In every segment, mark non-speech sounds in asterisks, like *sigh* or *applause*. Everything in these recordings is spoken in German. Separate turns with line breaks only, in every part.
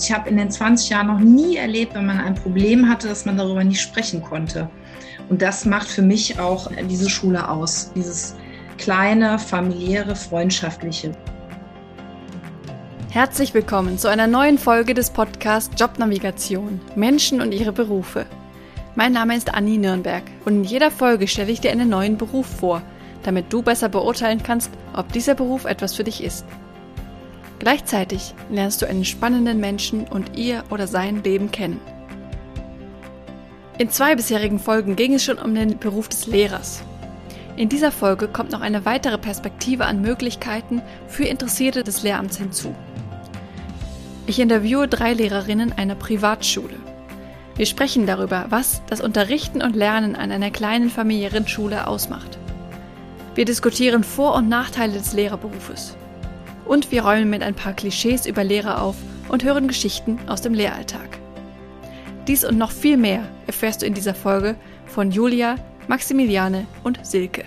Ich habe in den 20 Jahren noch nie erlebt, wenn man ein Problem hatte, dass man darüber nicht sprechen konnte. Und das macht für mich auch diese Schule aus, dieses kleine, familiäre, freundschaftliche.
Herzlich willkommen zu einer neuen Folge des Podcasts Jobnavigation Menschen und ihre Berufe. Mein Name ist Anni Nürnberg und in jeder Folge stelle ich dir einen neuen Beruf vor, damit du besser beurteilen kannst, ob dieser Beruf etwas für dich ist. Gleichzeitig lernst du einen spannenden Menschen und ihr oder sein Leben kennen. In zwei bisherigen Folgen ging es schon um den Beruf des Lehrers. In dieser Folge kommt noch eine weitere Perspektive an Möglichkeiten für Interessierte des Lehramts hinzu. Ich interviewe drei Lehrerinnen einer Privatschule. Wir sprechen darüber, was das Unterrichten und Lernen an einer kleinen familiären Schule ausmacht. Wir diskutieren Vor- und Nachteile des Lehrerberufes. Und wir räumen mit ein paar Klischees über Lehrer auf und hören Geschichten aus dem Lehralltag. Dies und noch viel mehr erfährst du in dieser Folge von Julia, Maximiliane und Silke.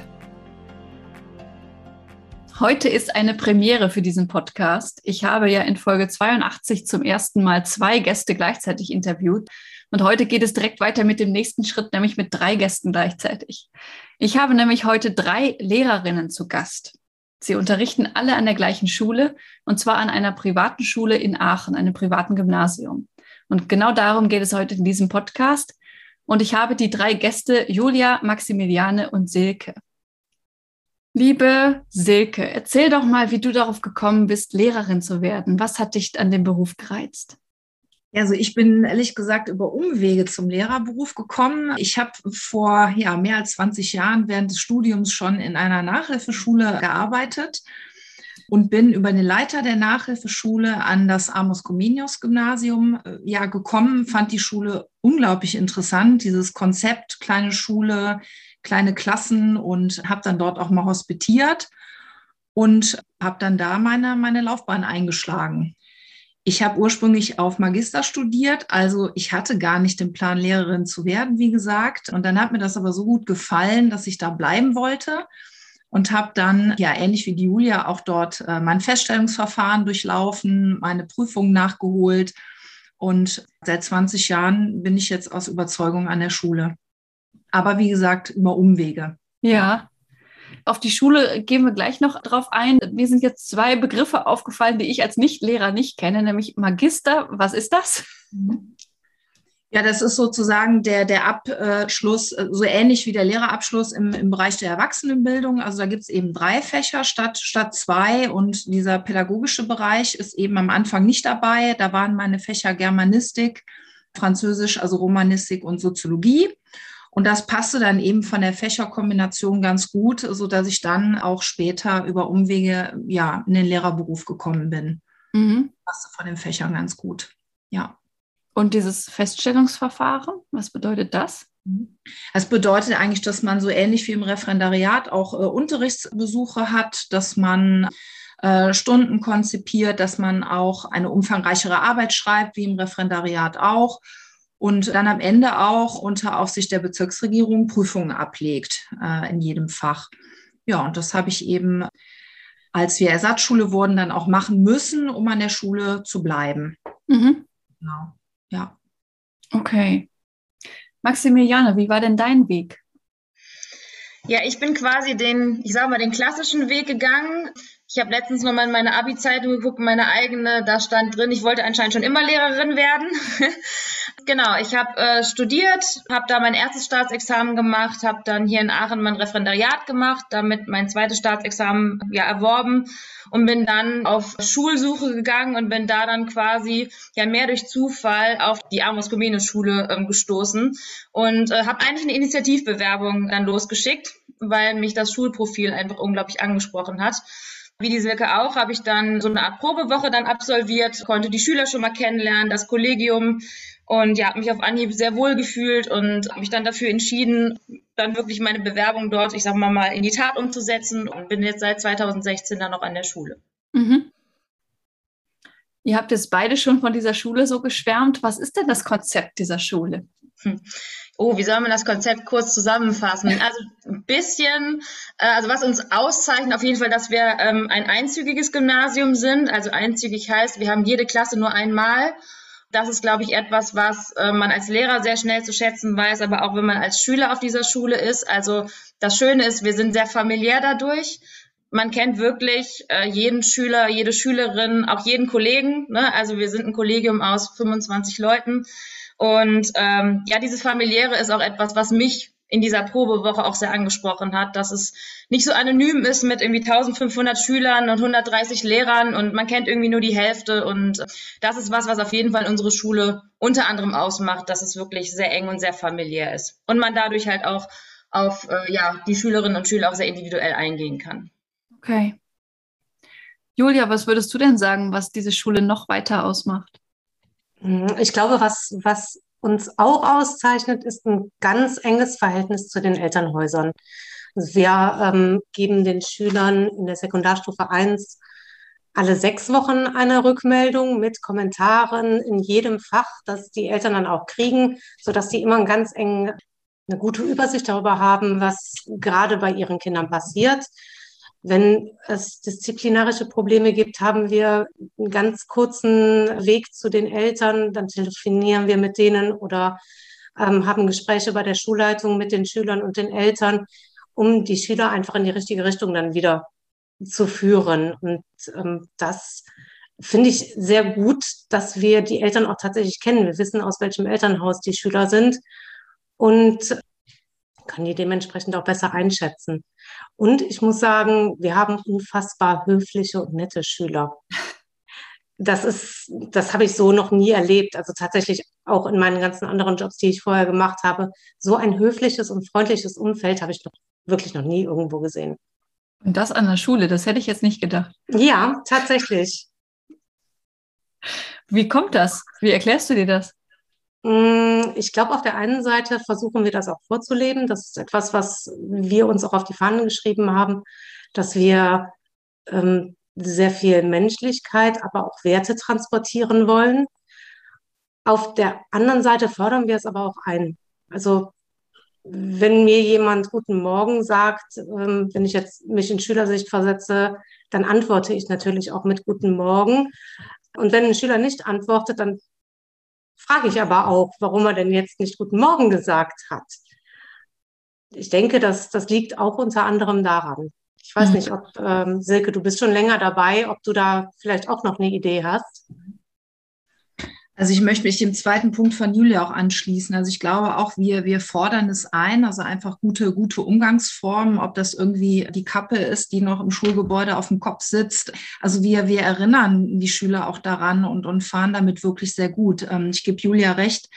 Heute ist eine Premiere für diesen Podcast. Ich habe ja in Folge 82 zum ersten Mal zwei Gäste gleichzeitig interviewt. Und heute geht es direkt weiter mit dem nächsten Schritt, nämlich mit drei Gästen gleichzeitig. Ich habe nämlich heute drei Lehrerinnen zu Gast. Sie unterrichten alle an der gleichen Schule und zwar an einer privaten Schule in Aachen, einem privaten Gymnasium. Und genau darum geht es heute in diesem Podcast. Und ich habe die drei Gäste Julia, Maximiliane und Silke. Liebe Silke, erzähl doch mal, wie du darauf gekommen bist, Lehrerin zu werden. Was hat dich an dem Beruf gereizt?
Also ich bin ehrlich gesagt über Umwege zum Lehrerberuf gekommen. Ich habe vor ja, mehr als 20 Jahren während des Studiums schon in einer Nachhilfeschule gearbeitet und bin über den Leiter der Nachhilfeschule an das Amos Comenius Gymnasium äh, ja gekommen, fand die Schule unglaublich interessant, dieses Konzept kleine Schule, kleine Klassen und habe dann dort auch mal hospitiert und habe dann da meine, meine Laufbahn eingeschlagen. Ich habe ursprünglich auf Magister studiert, also ich hatte gar nicht den Plan, Lehrerin zu werden, wie gesagt. Und dann hat mir das aber so gut gefallen, dass ich da bleiben wollte und habe dann, ja, ähnlich wie die Julia, auch dort äh, mein Feststellungsverfahren durchlaufen, meine Prüfungen nachgeholt. Und seit 20 Jahren bin ich jetzt aus Überzeugung an der Schule aber wie gesagt, über Umwege.
Ja. Auf die Schule gehen wir gleich noch drauf ein. Mir sind jetzt zwei Begriffe aufgefallen, die ich als Nichtlehrer nicht kenne, nämlich Magister. Was ist das?
Ja, das ist sozusagen der, der Abschluss, äh, so ähnlich wie der Lehrerabschluss im, im Bereich der Erwachsenenbildung. Also da gibt es eben drei Fächer statt, statt zwei und dieser pädagogische Bereich ist eben am Anfang nicht dabei. Da waren meine Fächer Germanistik, Französisch, also Romanistik und Soziologie. Und das passte dann eben von der Fächerkombination ganz gut, so dass ich dann auch später über Umwege ja in den Lehrerberuf gekommen bin. Mhm. Passte von den Fächern ganz gut. Ja.
Und dieses Feststellungsverfahren, was bedeutet das?
Es bedeutet eigentlich, dass man so ähnlich wie im Referendariat auch äh, Unterrichtsbesuche hat, dass man äh, Stunden konzipiert, dass man auch eine umfangreichere Arbeit schreibt, wie im Referendariat auch und dann am Ende auch unter Aufsicht der Bezirksregierung Prüfungen ablegt äh, in jedem Fach. Ja, und das habe ich eben, als wir Ersatzschule wurden, dann auch machen müssen, um an der Schule zu bleiben. Mhm. Genau,
ja. Okay. Maximiliane, wie war denn dein Weg?
Ja, ich bin quasi den, ich sage mal, den klassischen Weg gegangen. Ich habe letztens nochmal in meine Abi-Zeitung geguckt, meine eigene, da stand drin, ich wollte anscheinend schon immer Lehrerin werden. *laughs* genau, ich habe äh, studiert, habe da mein erstes Staatsexamen gemacht, habe dann hier in Aachen mein Referendariat gemacht, damit mein zweites Staatsexamen ja erworben und bin dann auf Schulsuche gegangen und bin da dann quasi ja mehr durch Zufall auf die Amos Comenius Schule ähm, gestoßen und äh, habe eigentlich eine Initiativbewerbung dann losgeschickt, weil mich das Schulprofil einfach unglaublich angesprochen hat. Wie die Silke auch, habe ich dann so eine Art Probewoche dann absolviert, konnte die Schüler schon mal kennenlernen, das Kollegium und ja, habe mich auf Anhieb sehr wohl gefühlt und habe mich dann dafür entschieden, dann wirklich meine Bewerbung dort, ich sag mal mal, in die Tat umzusetzen und bin jetzt seit 2016 dann noch an der Schule. Mhm.
Ihr habt jetzt beide schon von dieser Schule so geschwärmt. Was ist denn das Konzept dieser Schule?
Hm. Oh, wie soll man das Konzept kurz zusammenfassen? Also ein bisschen, äh, also was uns auszeichnet, auf jeden Fall, dass wir ähm, ein einzügiges Gymnasium sind. Also einzügig heißt, wir haben jede Klasse nur einmal Das ist, glaube ich, etwas, was äh, man als Lehrer sehr schnell zu schätzen weiß, aber auch wenn man als Schüler auf dieser Schule ist. Also das Schöne ist, wir sind sehr familiär dadurch. Man kennt wirklich äh, jeden Schüler, jede Schülerin, auch jeden Kollegen. Ne? Also wir sind ein Kollegium aus 25 Leuten. Und ähm, ja, dieses familiäre ist auch etwas, was mich in dieser Probewoche auch sehr angesprochen hat, dass es nicht so anonym ist mit irgendwie 1500 Schülern und 130 Lehrern und man kennt irgendwie nur die Hälfte und das ist was, was auf jeden Fall unsere Schule unter anderem ausmacht, dass es wirklich sehr eng und sehr familiär ist und man dadurch halt auch auf äh, ja, die Schülerinnen und Schüler auch sehr individuell eingehen kann.
Okay. Julia, was würdest du denn sagen, was diese Schule noch weiter ausmacht?
Ich glaube, was, was uns auch auszeichnet, ist ein ganz enges Verhältnis zu den Elternhäusern. Wir ähm, geben den Schülern in der Sekundarstufe 1 alle sechs Wochen eine Rückmeldung mit Kommentaren in jedem Fach, das die Eltern dann auch kriegen, sodass sie immer einen ganz engen, eine gute Übersicht darüber haben, was gerade bei ihren Kindern passiert. Wenn es disziplinarische Probleme gibt, haben wir einen ganz kurzen Weg zu den Eltern, dann telefonieren wir mit denen oder ähm, haben Gespräche bei der Schulleitung mit den Schülern und den Eltern, um die Schüler einfach in die richtige Richtung dann wieder zu führen. Und ähm, das finde ich sehr gut, dass wir die Eltern auch tatsächlich kennen. Wir wissen, aus welchem Elternhaus die Schüler sind und kann die dementsprechend auch besser einschätzen. Und ich muss sagen, wir haben unfassbar höfliche und nette Schüler. Das ist, das habe ich so noch nie erlebt. Also tatsächlich auch in meinen ganzen anderen Jobs, die ich vorher gemacht habe. So ein höfliches und freundliches Umfeld habe ich noch, wirklich noch nie irgendwo gesehen.
Und das an der Schule, das hätte ich jetzt nicht gedacht.
Ja, tatsächlich.
Wie kommt das? Wie erklärst du dir das?
Mm, ich glaube, auf der einen Seite versuchen wir das auch vorzuleben. Das ist etwas, was wir uns auch auf die Fahnen geschrieben haben, dass wir ähm, sehr viel Menschlichkeit, aber auch Werte transportieren wollen. Auf der anderen Seite fördern wir es aber auch ein. Also wenn mir jemand Guten Morgen sagt, ähm, wenn ich jetzt mich in Schülersicht versetze, dann antworte ich natürlich auch mit Guten Morgen. Und wenn ein Schüler nicht antwortet, dann frage ich aber auch, warum er denn jetzt nicht Guten Morgen gesagt hat. Ich denke, dass das liegt auch unter anderem daran. Ich weiß mhm. nicht, ob ähm, Silke, du bist schon länger dabei, ob du da vielleicht auch noch eine Idee hast.
Also ich möchte mich dem zweiten Punkt von Julia auch anschließen. Also ich glaube auch, wir, wir fordern es ein, also einfach gute, gute Umgangsformen, ob das irgendwie die Kappe ist, die noch im Schulgebäude auf dem Kopf sitzt. Also wir, wir erinnern die Schüler auch daran und, und fahren damit wirklich sehr gut. Ähm, ich gebe Julia recht.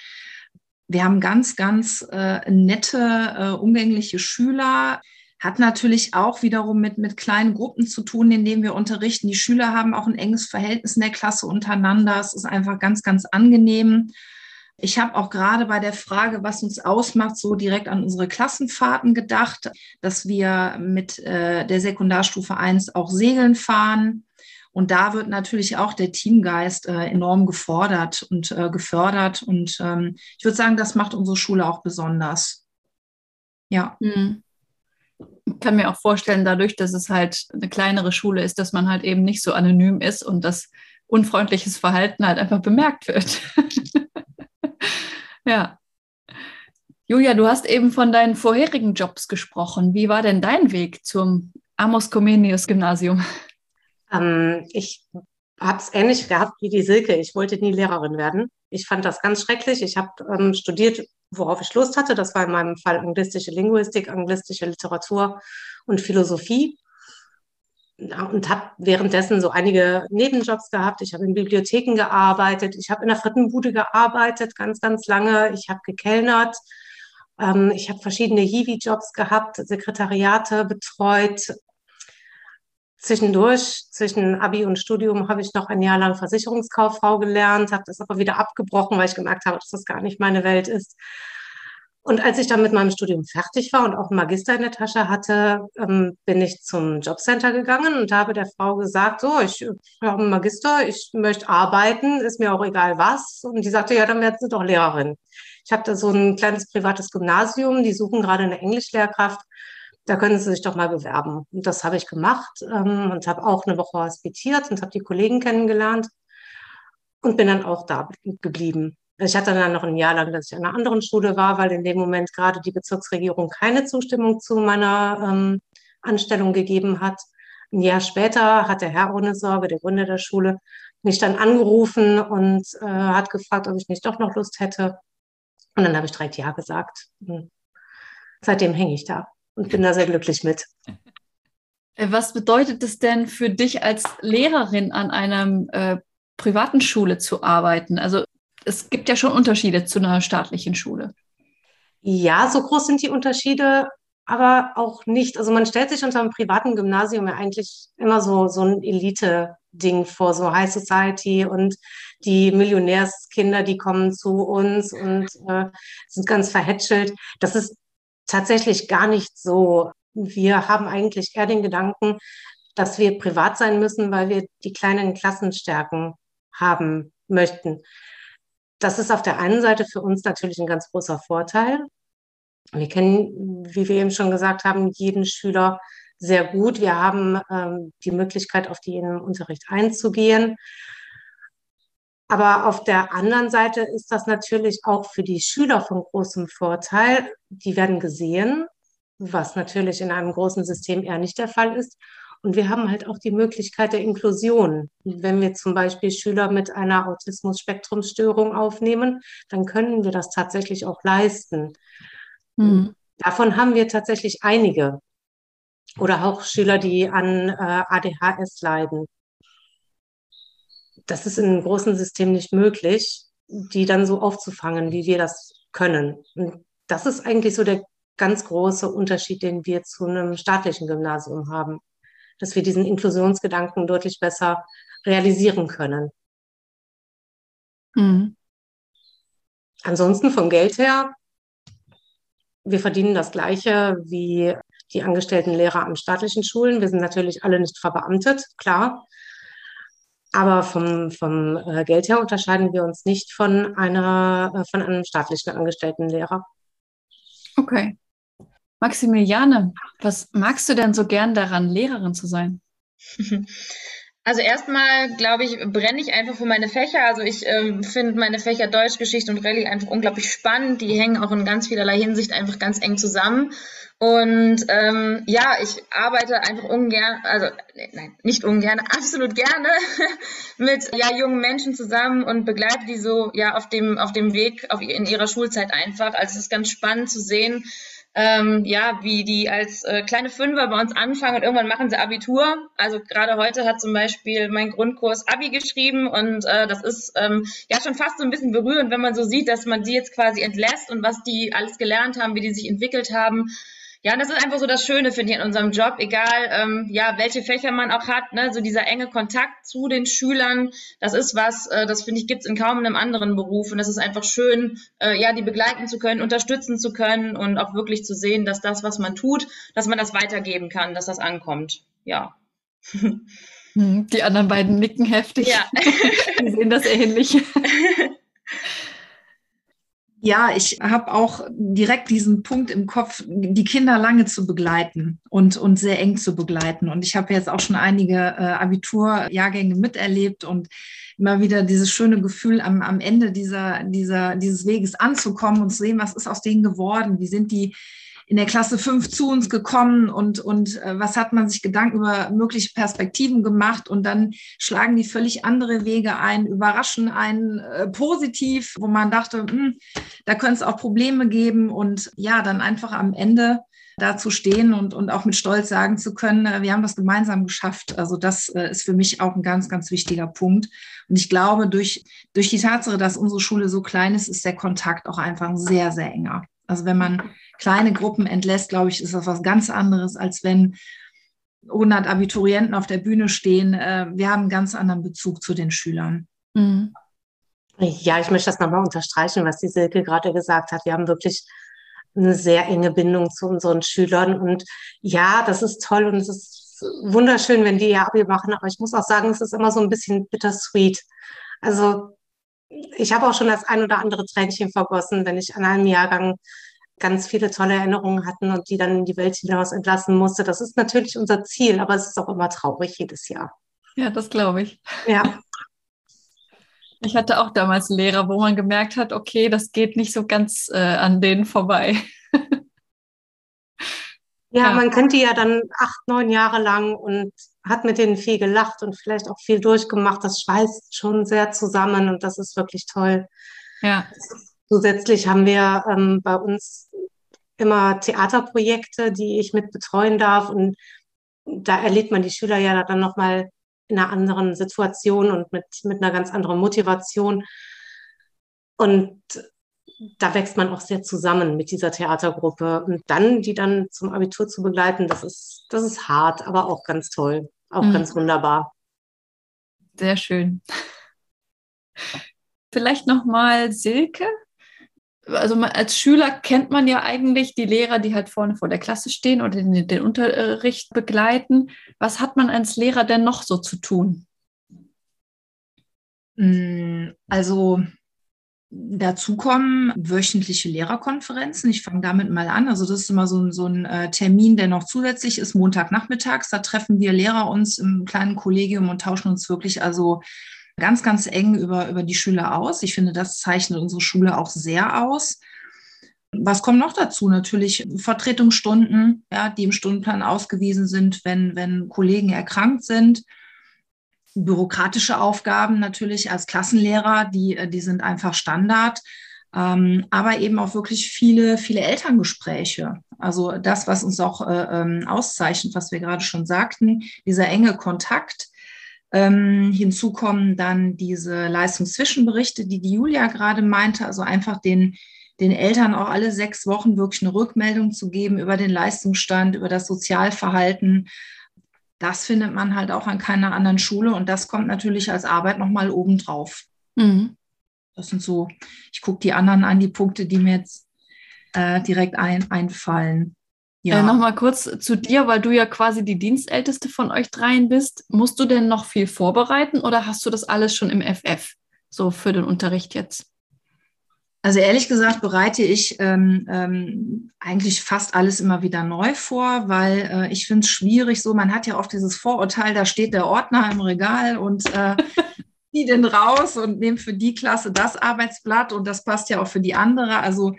Wir haben ganz, ganz äh, nette, äh, umgängliche Schüler. Hat natürlich auch wiederum mit, mit kleinen Gruppen zu tun, in denen wir unterrichten. Die Schüler haben auch ein enges Verhältnis in der Klasse untereinander. Es ist einfach ganz, ganz angenehm. Ich habe auch gerade bei der Frage, was uns ausmacht, so direkt an unsere Klassenfahrten gedacht, dass wir mit äh, der Sekundarstufe 1 auch Segeln fahren. Und da wird natürlich auch der Teamgeist äh, enorm gefordert und äh, gefördert. Und ähm, ich würde sagen, das macht unsere Schule auch besonders. Ja. Mhm
kann mir auch vorstellen, dadurch, dass es halt eine kleinere Schule ist, dass man halt eben nicht so anonym ist und das unfreundliches Verhalten halt einfach bemerkt wird. *laughs* ja. Julia, du hast eben von deinen vorherigen Jobs gesprochen. Wie war denn dein Weg zum Amos Comenius Gymnasium?
Ähm, ich habe es ähnlich gehabt wie die Silke. Ich wollte nie Lehrerin werden. Ich fand das ganz schrecklich. Ich habe ähm, studiert worauf ich Lust hatte. Das war in meinem Fall anglistische Linguistik, anglistische Literatur und Philosophie. Und habe währenddessen so einige Nebenjobs gehabt. Ich habe in Bibliotheken gearbeitet. Ich habe in der Frittenbude gearbeitet, ganz, ganz lange. Ich habe gekellnert. Ähm, ich habe verschiedene Hiwi-Jobs gehabt, Sekretariate betreut. Zwischendurch, zwischen Abi und Studium, habe ich noch ein Jahr lang Versicherungskauffrau gelernt, habe das aber wieder abgebrochen, weil ich gemerkt habe, dass das gar nicht meine Welt ist. Und als ich dann mit meinem Studium fertig war und auch einen Magister in der Tasche hatte, ähm, bin ich zum Jobcenter gegangen und habe der Frau gesagt, so, ich, habe einen Magister, ich möchte arbeiten, ist mir auch egal was. Und die sagte, ja, dann werden Sie doch Lehrerin. Ich habe da so ein kleines privates Gymnasium, die suchen gerade eine Englischlehrkraft da können Sie sich doch mal bewerben. Und das habe ich gemacht ähm, und habe auch eine Woche hospitiert und habe die Kollegen kennengelernt. und bin dann auch da geblieben. Ich hatte dann noch ein Jahr lang, dass ich an einer anderen Schule war, weil in dem Moment gerade die Bezirksregierung keine Zustimmung zu meiner ähm, Anstellung gegeben hat. Ein Jahr später hat der Herr ohne Sorge, der Gründer der Schule, mich dann angerufen und äh, hat gefragt, ob ich nicht doch noch Lust hätte. Und dann habe ich direkt Ja gesagt. Und seitdem hänge ich da und bin da sehr glücklich mit.
Äh, was bedeutet es denn für dich als Lehrerin an einer äh, privaten Schule zu arbeiten? Also es gibt ja schon Unterschiede zu einer staatlichen Schule.
Ja, so groß sind die Unterschiede, aber auch nicht. Also man stellt sich unter einem privaten Gymnasium ja eigentlich immer so, so ein Elite-Ding vor, so High Society und die Millionärskinder, die kommen zu uns und äh, sind ganz verhätschelt. Das ist tatsächlich gar nicht so. Wir haben eigentlich eher den Gedanken, dass wir privat sein müssen, weil wir die kleinen Klassenstärken haben möchten. Das ist auf der einen Seite für uns natürlich ein ganz großer Vorteil. Wir kennen, wie wir eben schon gesagt haben, jeden Schüler sehr gut. Wir haben ähm, die Möglichkeit, auf die in den Unterricht einzugehen. Aber auf der anderen Seite ist das natürlich auch für die Schüler von großem Vorteil. Die werden gesehen, was natürlich in einem großen System eher nicht der Fall ist. Und wir haben halt auch die Möglichkeit der Inklusion. Wenn wir zum Beispiel Schüler mit einer Autismus-Spektrumstörung aufnehmen, dann können wir das tatsächlich auch leisten. Mhm. Davon haben wir tatsächlich einige. Oder auch Schüler, die an äh, ADHS leiden. Das ist in einem großen System nicht möglich, die dann so aufzufangen, wie wir das können. Und das ist eigentlich so der ganz große Unterschied, den wir zu einem staatlichen Gymnasium haben dass wir diesen Inklusionsgedanken deutlich besser realisieren können. Mhm. Ansonsten vom Geld her, wir verdienen das Gleiche wie die angestellten Lehrer an staatlichen Schulen. Wir sind natürlich alle nicht verbeamtet, klar. Aber vom, vom äh, Geld her unterscheiden wir uns nicht von, einer, äh, von einem staatlichen angestellten Lehrer.
Okay. Maximiliane, was magst du denn so gern daran, Lehrerin zu sein? *laughs*
Also erstmal, glaube ich, brenne ich einfach für meine Fächer. Also ich ähm, finde meine Fächer Deutsch, Geschichte und Rallye einfach unglaublich spannend. Die hängen auch in ganz vielerlei Hinsicht einfach ganz eng zusammen. Und ähm, ja, ich arbeite einfach ungern, also nein, nicht ungern, *laughs* absolut gerne *laughs* mit ja jungen Menschen zusammen und begleite die so ja auf dem auf dem Weg auf, in ihrer Schulzeit einfach. Also es ist ganz spannend zu sehen, ähm, ja, wie die als äh, kleine Fünfer bei uns anfangen und irgendwann machen sie Abitur. Also gerade heute hat zum Beispiel mein Grundkurs Abi geschrieben und äh, das ist ähm, ja schon fast so ein bisschen berührend, wenn man so sieht, dass man die jetzt quasi entlässt und was die alles gelernt haben, wie die sich entwickelt haben. Ja, und das ist einfach so das Schöne, finde ich, an unserem Job, egal ähm, ja, welche Fächer man auch hat, ne, so dieser enge Kontakt zu den Schülern, das ist was, äh, das finde ich, gibt's in kaum einem anderen Beruf. Und das ist einfach schön, äh, ja, die begleiten zu können, unterstützen zu können und auch wirklich zu sehen, dass das, was man tut, dass man das weitergeben kann, dass das ankommt. Ja.
Hm, die anderen beiden nicken heftig. Ja. *laughs* Die sehen das ähnlich. *laughs*
Ja, ich habe auch direkt diesen Punkt im Kopf, die Kinder lange zu begleiten und, und sehr eng zu begleiten. Und ich habe jetzt auch schon einige äh, Abiturjahrgänge miterlebt und immer wieder dieses schöne Gefühl, am, am Ende dieser, dieser, dieses Weges anzukommen und zu sehen, was ist aus denen geworden, wie sind die in der Klasse 5 zu uns gekommen und, und äh, was hat man sich Gedanken über mögliche Perspektiven gemacht und dann schlagen die völlig andere Wege ein, überraschen einen äh, positiv, wo man dachte, hm, da könnte es auch Probleme geben und ja, dann einfach am Ende da zu stehen und, und auch mit Stolz sagen zu können, äh, wir haben das gemeinsam geschafft. Also das äh, ist für mich auch ein ganz, ganz wichtiger Punkt. Und ich glaube, durch, durch die Tatsache, dass unsere Schule so klein ist, ist der Kontakt auch einfach sehr, sehr enger. Also wenn man kleine Gruppen entlässt, glaube ich, ist das was ganz anderes, als wenn 100 Abiturienten auf der Bühne stehen. Äh, wir haben einen ganz anderen Bezug zu den Schülern. Mhm.
Ja, ich möchte das nochmal unterstreichen, was die Silke gerade gesagt hat. Wir haben wirklich eine sehr enge Bindung zu unseren Schülern. Und ja, das ist toll und es ist wunderschön, wenn die ihr Abi machen. Aber ich muss auch sagen, es ist immer so ein bisschen bittersweet. Also ich habe auch schon das ein oder andere Tränchen vergossen, wenn ich an einem Jahrgang ganz viele tolle Erinnerungen hatten und die dann in die Welt hinaus entlassen musste. Das ist natürlich unser Ziel, aber es ist auch immer traurig jedes Jahr.
Ja, das glaube ich.
Ja.
Ich hatte auch damals einen Lehrer, wo man gemerkt hat, okay, das geht nicht so ganz äh, an denen vorbei.
Ja, ja, man kennt die ja dann acht, neun Jahre lang und hat mit denen viel gelacht und vielleicht auch viel durchgemacht. Das schweißt schon sehr zusammen und das ist wirklich toll.
Ja.
Zusätzlich haben wir ähm, bei uns immer Theaterprojekte, die ich mit betreuen darf und da erlebt man die Schüler ja dann nochmal in einer anderen Situation und mit, mit einer ganz anderen Motivation. Und da wächst man auch sehr zusammen mit dieser Theatergruppe. Und dann, die dann zum Abitur zu begleiten, das ist, das ist hart, aber auch ganz toll, auch mhm. ganz wunderbar.
Sehr schön. Vielleicht nochmal Silke. Also man, als Schüler kennt man ja eigentlich die Lehrer, die halt vorne vor der Klasse stehen oder den, den Unterricht begleiten. Was hat man als Lehrer denn noch so zu tun?
Mm, also Dazu kommen wöchentliche Lehrerkonferenzen. Ich fange damit mal an. Also das ist immer so ein, so ein äh, Termin, der noch zusätzlich ist, Montagnachmittags. Da treffen wir Lehrer uns im kleinen Kollegium und tauschen uns wirklich also ganz, ganz eng über, über die Schüler aus. Ich finde, das zeichnet unsere Schule auch sehr aus. Was kommt noch dazu? Natürlich Vertretungsstunden, ja, die im Stundenplan ausgewiesen sind, wenn, wenn Kollegen erkrankt sind bürokratische Aufgaben natürlich als Klassenlehrer, die, die sind einfach Standard. Ähm, aber eben auch wirklich viele, viele Elterngespräche. Also das, was uns auch äh, ähm, auszeichnet, was wir gerade schon sagten, dieser enge Kontakt. Ähm, hinzu kommen dann diese Leistungszwischenberichte, die die Julia gerade meinte, also einfach den, den Eltern auch alle sechs Wochen wirklich eine Rückmeldung zu geben über den Leistungsstand, über das Sozialverhalten, das findet man halt auch an keiner anderen Schule und das kommt natürlich als Arbeit nochmal obendrauf. Mhm. Das sind so, ich gucke die anderen an, die Punkte, die mir jetzt äh, direkt ein, einfallen.
Ja. Äh, Nochmal kurz zu dir, weil du ja quasi die Dienstälteste von euch dreien bist. Musst du denn noch viel vorbereiten oder hast du das alles schon im FF, so für den Unterricht jetzt?
Also ehrlich gesagt bereite ich ähm, ähm, eigentlich fast alles immer wieder neu vor, weil äh, ich finde es schwierig so, man hat ja oft dieses Vorurteil, da steht der Ordner im Regal und äh, *laughs* die den raus und nehme für die Klasse das Arbeitsblatt und das passt ja auch für die andere. Also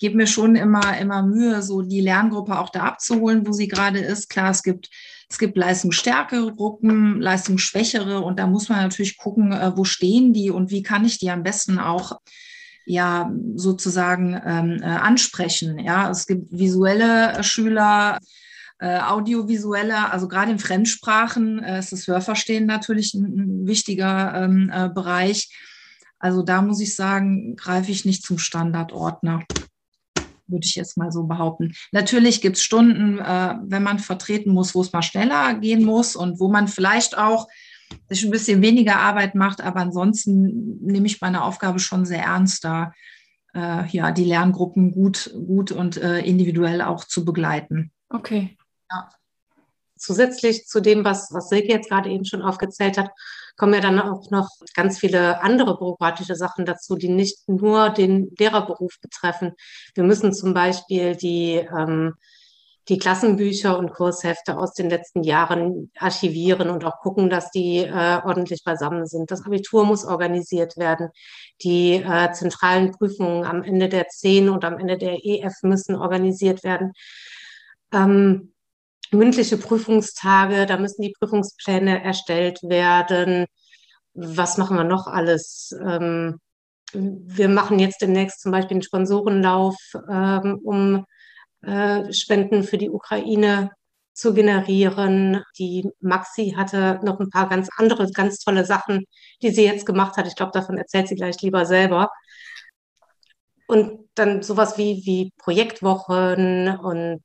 gebe mir schon immer, immer Mühe, so die Lerngruppe auch da abzuholen, wo sie gerade ist. Klar, es gibt es gibt leistungsstärkere Gruppen, leistungsschwächere und da muss man natürlich gucken, äh, wo stehen die und wie kann ich die am besten auch ja sozusagen ähm, äh, ansprechen. Ja, es gibt visuelle Schüler, äh, audiovisuelle, also gerade in Fremdsprachen äh, ist das Hörverstehen natürlich ein, ein wichtiger ähm, äh, Bereich. Also da muss ich sagen, greife ich nicht zum Standardordner würde ich jetzt mal so behaupten. Natürlich gibt es Stunden, äh, wenn man vertreten muss, wo es mal schneller gehen muss und wo man vielleicht auch sich ein bisschen weniger Arbeit macht, aber ansonsten nehme ich meine Aufgabe schon sehr ernst, da äh, ja, die Lerngruppen gut, gut und äh, individuell auch zu begleiten.
Okay.
Ja. Zusätzlich zu dem, was, was Silke jetzt gerade eben schon aufgezählt hat, kommen ja dann auch noch ganz viele andere bürokratische Sachen dazu, die nicht nur den Lehrerberuf betreffen. Wir müssen zum Beispiel die ähm, die Klassenbücher und Kurshefte aus den letzten Jahren archivieren und auch gucken, dass die äh, ordentlich beisammen sind. Das Abitur muss organisiert werden. Die äh, zentralen Prüfungen am Ende der 10 und am Ende der EF müssen organisiert werden. Ähm, mündliche Prüfungstage, da müssen die Prüfungspläne erstellt werden. Was machen wir noch alles? Ähm, wir machen jetzt demnächst zum Beispiel einen Sponsorenlauf, ähm, um äh, Spenden für die Ukraine zu generieren. Die Maxi hatte noch ein paar ganz andere, ganz tolle Sachen, die sie jetzt gemacht hat. Ich glaube, davon erzählt sie gleich lieber selber. Und dann sowas wie, wie Projektwochen und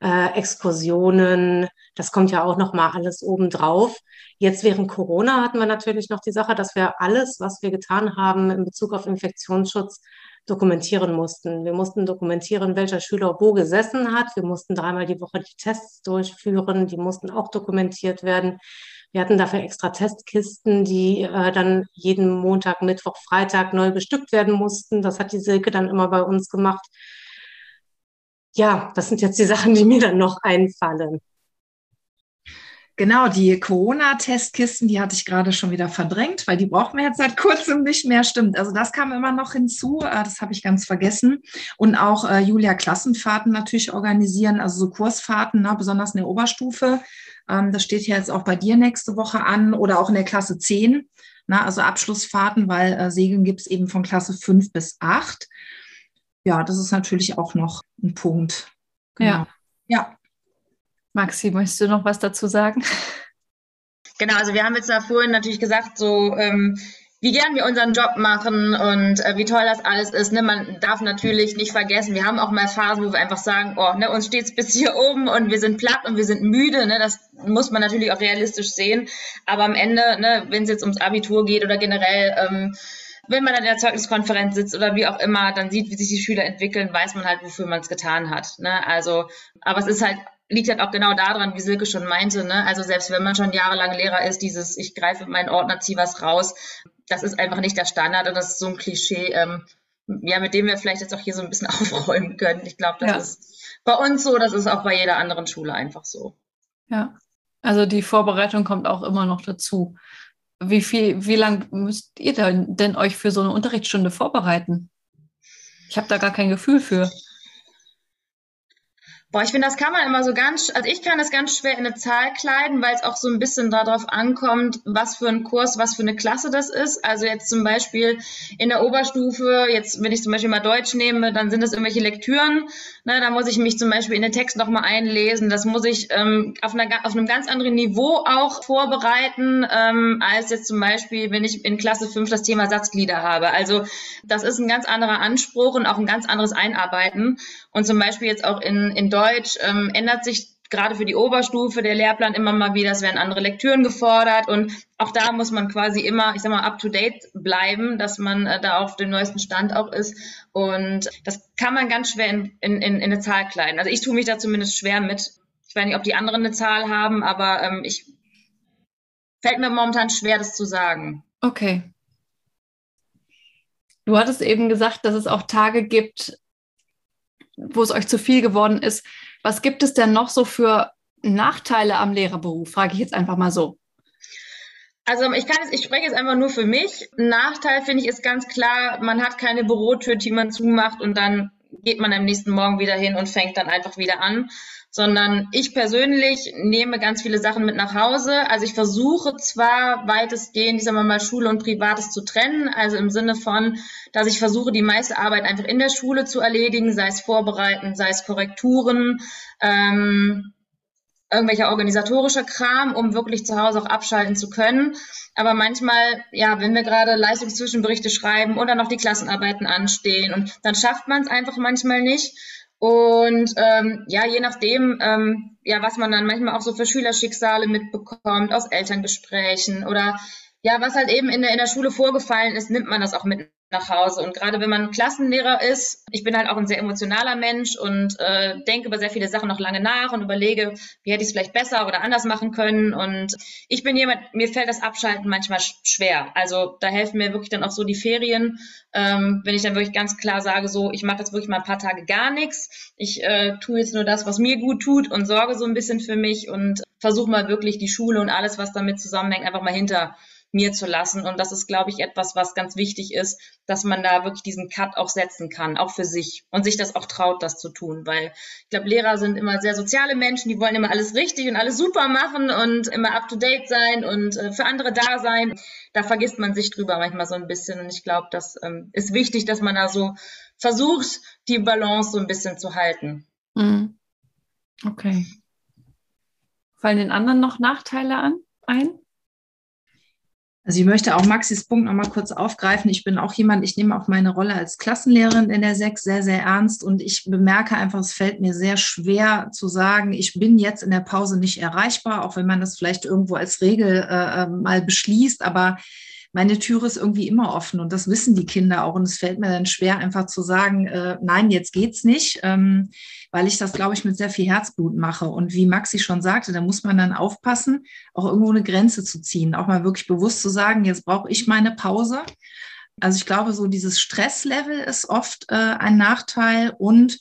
äh, Exkursionen, das kommt ja auch noch mal alles obendrauf. Jetzt während Corona hatten wir natürlich noch die Sache, dass wir alles, was wir getan haben in Bezug auf Infektionsschutz, dokumentieren mussten. Wir mussten dokumentieren, welcher Schüler wo gesessen hat. Wir mussten dreimal die Woche die Tests durchführen. Die mussten auch dokumentiert werden. Wir hatten dafür extra Testkisten, die äh, dann jeden Montag, Mittwoch, Freitag neu bestückt werden mussten. Das hat die Silke dann immer bei uns gemacht. Ja, das sind jetzt die Sachen, die mir dann noch einfallen.
Genau, die Corona-Testkisten, die hatte ich gerade schon wieder verdrängt, weil die braucht man jetzt seit kurzem nicht mehr. Stimmt, also das kam immer noch hinzu, äh, das habe ich ganz vergessen. Und auch äh, Julia Klassenfahrten natürlich organisieren, also so Kursfahrten, ne, besonders in der Oberstufe. Ähm, das steht ja jetzt auch bei dir nächste Woche an oder auch in der Klasse 10. Na, ne, also Abschlussfahrten, weil äh, Segeln gibt es eben von Klasse 5 bis 8. Ja, das ist natürlich auch noch ein Punkt.
Genau. Ja. Ja. Maxi, möchtest du noch was dazu sagen? *laughs*
Genau, also wir haben jetzt da vorhin natürlich gesagt, so ähm, wie gern wir unseren Job machen und äh, wie toll das alles ist. Ne? Man darf natürlich nicht vergessen, wir haben auch mal Phasen, wo wir einfach sagen, oh, ne, uns steht's bis hier oben und wir sind platt und wir sind müde. Ne? Das muss man natürlich auch realistisch sehen. Aber am Ende, ne, wenn es jetzt ums Abitur geht oder generell, ähm, wenn man dann in der Zeugniskonferenz sitzt oder wie auch immer, dann sieht, wie sich die Schüler entwickeln, weiß man halt, wofür man es getan hat. Ne? Also, aber es ist halt liegt halt auch genau daran, wie Silke schon meinte, ne? Also selbst wenn man schon jahrelang Lehrer ist, dieses ich greife meinen Ordner, zieh was raus, das ist einfach nicht der Standard und das ist so ein Klischee, ähm, ja, mit dem wir vielleicht jetzt auch hier so ein bisschen *laughs* aufräumen können. Ich glaube, das ja. ist bei uns so, das ist auch bei jeder anderen Schule einfach so.
Ja, also die Vorbereitung kommt auch immer noch dazu. Wie viel, wie lang müsst ihr denn, denn euch für so eine Unterrichtsstunde vorbereiten? Ich habe da gar kein Gefühl für.
Boah, ich finde, das kann man immer so ganz, also ich kann das ganz schwer in eine Zahl kleiden, weil es auch so ein bisschen darauf ankommt, was für ein Kurs, was für eine Klasse das ist. Also jetzt zum Beispiel in der Oberstufe, jetzt wenn ich zum Beispiel mal Deutsch nehme, dann sind das irgendwelche Lektüren. Ne, da muss ich mich zum Beispiel in den Text nochmal einlesen. Das muss ich ähm, auf, einer, auf einem ganz anderen Niveau auch vorbereiten, ähm, als jetzt zum Beispiel, wenn ich in Klasse 5 das Thema Satzglieder habe. Also das ist ein ganz anderer Anspruch und auch ein ganz anderes Einarbeiten. Und zum Beispiel jetzt auch in, in Deutsch ähm, ändert sich gerade für die Oberstufe der Lehrplan immer mal wieder, es werden andere Lektüren gefordert und auch da muss man quasi immer, ich sag mal, up to date bleiben, dass man äh, da auf dem neuesten Stand auch ist. Und das kann man ganz schwer in, in, in eine Zahl kleiden. Also ich tue mich da zumindest schwer mit. Ich weiß nicht, ob die anderen eine Zahl haben, aber ähm, ich fällt mir momentan schwer, das zu sagen.
Okay. Du hattest eben gesagt, dass es auch Tage gibt, wo es euch zu viel geworden ist. Was gibt es denn noch so für Nachteile am Lehrerberuf? Frage ich jetzt einfach mal so.
Also ich kann es, ich spreche jetzt einfach nur für mich. Nachteil finde ich ist ganz klar, man hat keine Bürotür, die man zumacht und dann geht man am nächsten Morgen wieder hin und fängt dann einfach wieder an, sondern ich persönlich nehme ganz viele Sachen mit nach Hause. Also ich versuche zwar weitestgehend, sagen wir mal, Schule und Privates zu trennen, also im Sinne von, dass ich versuche, die meiste Arbeit einfach in der Schule zu erledigen, sei es Vorbereiten, sei es Korrekturen, ähm, irgendwelcher organisatorischer Kram, um wirklich zu Hause auch abschalten zu können. Aber manchmal, ja, wenn wir gerade Leistungszwischenberichte schreiben oder noch die Klassenarbeiten anstehen und dann schafft man es einfach manchmal nicht. Und ähm, ja, je nachdem, ähm, ja, was man dann manchmal auch so für Schülerschicksale mitbekommt aus Elterngesprächen oder ja, was halt eben in der, in der Schule vorgefallen ist, nimmt man das auch mit nach Hause. Und gerade wenn man Klassenlehrer ist, ich bin halt auch ein sehr emotionaler Mensch und äh, denke über sehr viele Sachen noch lange nach und überlege, wie hätte ich es vielleicht besser oder anders machen können. Und ich bin jemand, mir fällt das Abschalten manchmal schwer. Also da helfen mir wirklich dann auch so die Ferien, ähm, wenn ich dann wirklich ganz klar sage, so, ich mache jetzt wirklich mal ein paar Tage gar nichts. Ich äh, tue jetzt nur das, was mir gut tut und sorge so ein bisschen für mich und versuche mal wirklich die Schule und alles, was damit zusammenhängt, einfach mal hinter mir zu lassen. Und das ist, glaube ich, etwas, was ganz wichtig ist, dass man da wirklich diesen Cut auch setzen kann, auch für sich und sich das auch traut, das zu tun. Weil ich glaube, Lehrer sind immer sehr soziale Menschen, die wollen immer alles richtig und alles super machen und immer up to date sein und äh, für andere da sein. Da vergisst man sich drüber manchmal so ein bisschen. Und ich glaube, das ähm, ist wichtig, dass man da so versucht, die Balance so ein bisschen zu halten.
Mhm. Okay. Fallen den anderen noch Nachteile an, ein?
Also ich möchte auch Maxis Punkt nochmal kurz aufgreifen. Ich bin auch jemand, ich nehme auch meine Rolle als Klassenlehrerin in der Sechs sehr, sehr ernst und ich bemerke einfach, es fällt mir sehr schwer zu sagen, ich bin jetzt in der Pause nicht erreichbar, auch wenn man das vielleicht irgendwo als Regel äh, mal beschließt, aber meine Tür ist irgendwie immer offen und das wissen die Kinder auch und es fällt mir dann schwer, einfach zu sagen, äh, nein, jetzt geht's nicht. Ähm, weil ich das, glaube ich, mit sehr viel Herzblut mache. Und wie Maxi schon sagte, da muss man dann aufpassen, auch irgendwo eine Grenze zu ziehen, auch mal wirklich bewusst zu sagen, jetzt brauche ich meine Pause. Also ich glaube, so dieses Stresslevel ist oft äh, ein Nachteil und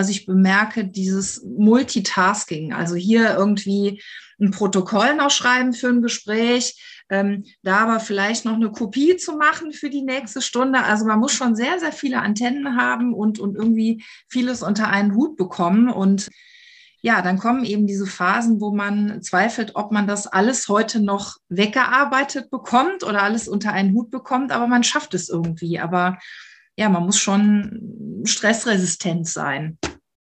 was ich bemerke, dieses Multitasking. Also hier irgendwie ein Protokoll noch schreiben für ein Gespräch, ähm, da aber vielleicht noch eine Kopie zu machen für die nächste Stunde. Also man muss schon sehr, sehr viele Antennen haben und, und irgendwie vieles unter einen Hut bekommen. Und ja, dann kommen eben diese Phasen, wo man zweifelt, ob man das alles heute noch weggearbeitet bekommt oder alles unter einen Hut bekommt, aber man schafft es irgendwie. Aber ja, man muss schon stressresistent sein.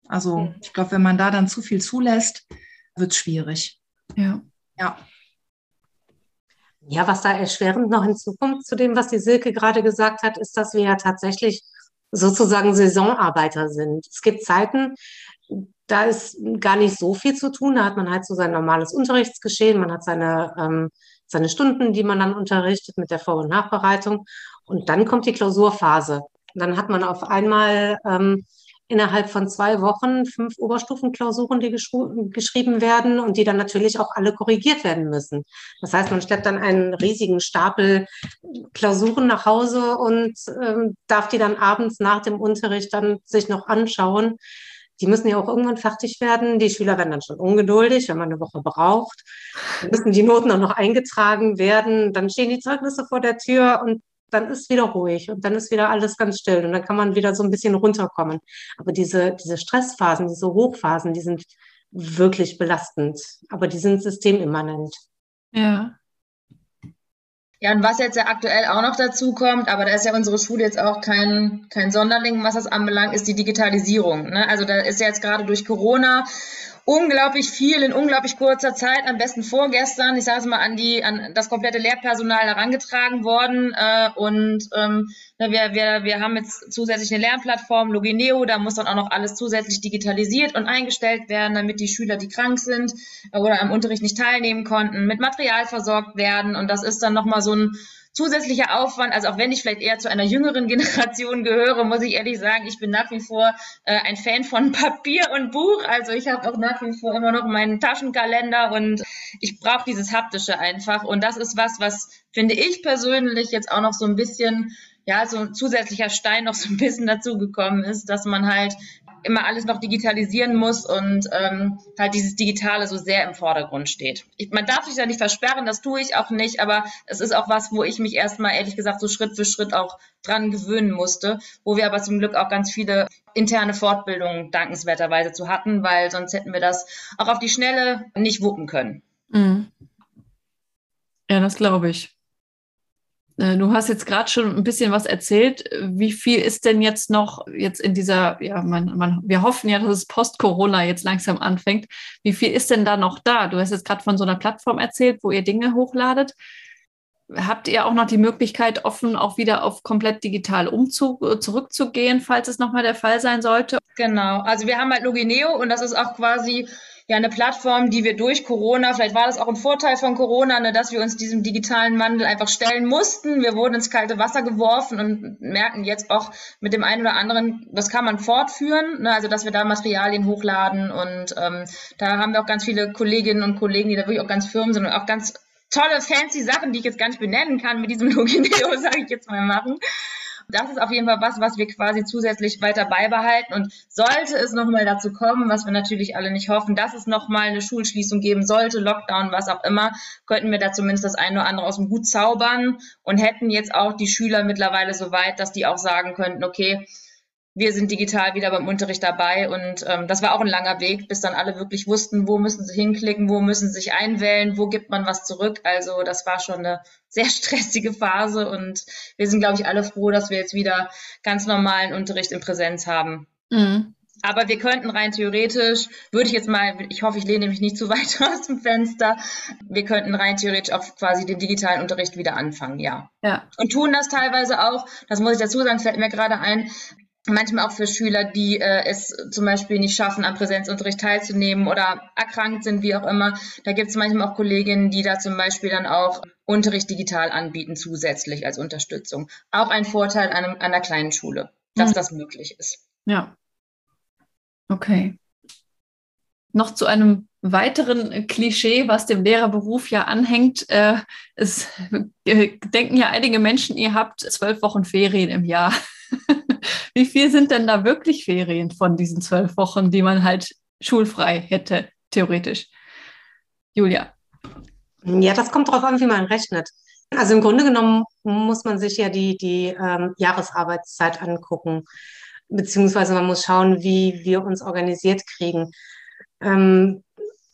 Also ich glaube, wenn man da dann zu viel zulässt, wird es schwierig.
Ja.
Ja. Ja, was da erschwerend noch hinzukommt zu dem, was die Silke gerade gesagt hat, ist, dass wir ja tatsächlich sozusagen Saisonarbeiter sind. Es gibt Zeiten, da ist gar nicht so viel zu tun. Da hat man halt so sein normales Unterrichtsgeschehen, man hat seine, ähm, seine Stunden, die man dann unterrichtet mit der Vor- und Nachbereitung. Und dann kommt die Klausurphase. Dann hat man auf einmal ähm, innerhalb von zwei Wochen fünf Oberstufenklausuren, die geschrieben werden und die dann natürlich auch alle korrigiert werden müssen. Das heißt, man schleppt dann einen riesigen Stapel Klausuren nach Hause und ähm, darf die dann abends nach dem Unterricht dann sich noch anschauen. Die müssen ja auch irgendwann fertig werden. Die Schüler werden dann schon ungeduldig, wenn man eine Woche braucht. Dann müssen die Noten auch noch eingetragen werden. Dann stehen die Zeugnisse vor der Tür und dann ist wieder ruhig und dann ist wieder alles ganz still und dann kann man wieder so ein bisschen runterkommen. Aber diese, diese Stressphasen, diese Hochphasen, die sind wirklich belastend, aber die sind systemimmanent.
Ja.
Ja, und was jetzt ja aktuell auch noch dazu kommt, aber da ist ja unsere Schule jetzt auch kein, kein Sonderling, was das anbelangt, ist die Digitalisierung. Ne? Also da ist ja jetzt gerade durch Corona unglaublich viel in unglaublich kurzer Zeit, am besten vorgestern, ich sage es mal, an die, an das komplette Lehrpersonal herangetragen worden. Äh, und ähm, wir, wir, wir haben jetzt zusätzlich eine Lernplattform, Logineo, da muss dann auch noch alles zusätzlich digitalisiert und eingestellt werden, damit die Schüler, die krank sind oder am Unterricht nicht teilnehmen konnten, mit Material versorgt werden. Und das ist dann nochmal so ein zusätzlicher Aufwand, also auch wenn ich vielleicht eher zu einer jüngeren Generation gehöre, muss ich ehrlich sagen, ich bin nach wie vor äh, ein Fan von *laughs* Papier und Buch. Also ich habe auch nach wie vor immer noch meinen Taschenkalender und ich brauche dieses haptische einfach. Und das ist was, was finde ich persönlich jetzt auch noch so ein bisschen ja, so ein zusätzlicher Stein noch so ein bisschen dazugekommen ist, dass man halt immer alles noch digitalisieren muss und ähm, halt dieses Digitale so sehr im Vordergrund steht. Ich, man darf sich da nicht versperren, das tue ich auch nicht, aber es ist auch was, wo ich mich erstmal ehrlich gesagt so Schritt für Schritt auch dran gewöhnen musste, wo wir aber zum Glück auch ganz viele interne Fortbildungen dankenswerterweise zu hatten, weil sonst hätten wir das auch auf die Schnelle nicht wuppen können. Mhm.
Ja, das glaube ich. Äh, du hast jetzt gerade schon ein bisschen was erzählt. Wie viel ist denn jetzt noch jetzt in dieser, ja, man, man, wir hoffen ja, dass es Post-Corona jetzt langsam anfängt. Wie viel ist denn da noch da? Du hast jetzt gerade von so einer Plattform erzählt, wo ihr Dinge hochladet. Habt ihr auch noch die Möglichkeit, offen auch wieder auf komplett digital umzug äh, zurückzugehen, falls es nochmal der Fall sein sollte?
Genau. Also wir haben halt Logineo und das ist auch quasi ja eine Plattform, die wir durch Corona, vielleicht war das auch ein Vorteil von Corona, ne, dass wir uns diesem digitalen Wandel einfach stellen mussten. Wir wurden ins kalte Wasser geworfen und merken jetzt auch mit dem einen oder anderen, das kann man fortführen, ne, also dass wir da Materialien hochladen und ähm, da haben wir auch ganz viele Kolleginnen und Kollegen, die da wirklich auch ganz firm sind und auch ganz tolle, fancy Sachen, die ich jetzt gar nicht benennen kann, mit diesem *laughs* Logineo, sage ich jetzt mal, machen. Das ist auf jeden Fall was, was wir quasi zusätzlich weiter beibehalten. Und sollte es nochmal dazu kommen, was wir natürlich alle nicht hoffen, dass es nochmal eine Schulschließung geben sollte, Lockdown, was auch immer, könnten wir da zumindest das eine oder andere aus dem Hut zaubern und hätten jetzt auch die Schüler mittlerweile so weit, dass die auch sagen könnten, okay, wir sind digital wieder beim Unterricht dabei und ähm, das war auch ein langer Weg, bis dann alle wirklich wussten, wo müssen sie hinklicken, wo müssen sie sich einwählen, wo gibt man was zurück. Also das war schon eine *laughs* sehr stressige Phase und wir sind, glaube ich, alle froh, dass wir jetzt wieder ganz normalen Unterricht in Präsenz haben. Mhm. Aber wir könnten rein theoretisch, würde ich jetzt mal, ich hoffe, ich lehne mich nicht zu weit *laughs* aus dem Fenster, wir könnten rein theoretisch auch quasi den digitalen Unterricht wieder anfangen, ja.
ja.
Und tun das teilweise auch, das muss ich dazu sagen, fällt mir gerade ein, manchmal auch für Schüler, die äh, es zum Beispiel nicht schaffen, am Präsenzunterricht teilzunehmen oder erkrankt sind, wie auch immer. Da gibt es manchmal auch Kolleginnen, die da zum Beispiel dann auch Unterricht digital anbieten, zusätzlich als Unterstützung. Auch ein Vorteil an, an einer kleinen Schule, dass mhm. das möglich ist.
Ja. Okay. Noch zu einem weiteren Klischee, was dem Lehrerberuf ja anhängt. Äh, es äh, denken ja einige Menschen, ihr habt zwölf Wochen Ferien im Jahr. *laughs* *laughs* Wie viel sind denn da wirklich Ferien von diesen zwölf Wochen, die man halt schulfrei hätte, theoretisch? Julia.
Ja, das kommt darauf an, wie man rechnet. Also im Grunde genommen muss man sich ja die, die ähm, Jahresarbeitszeit angucken, beziehungsweise man muss schauen, wie wir uns organisiert kriegen. Ähm,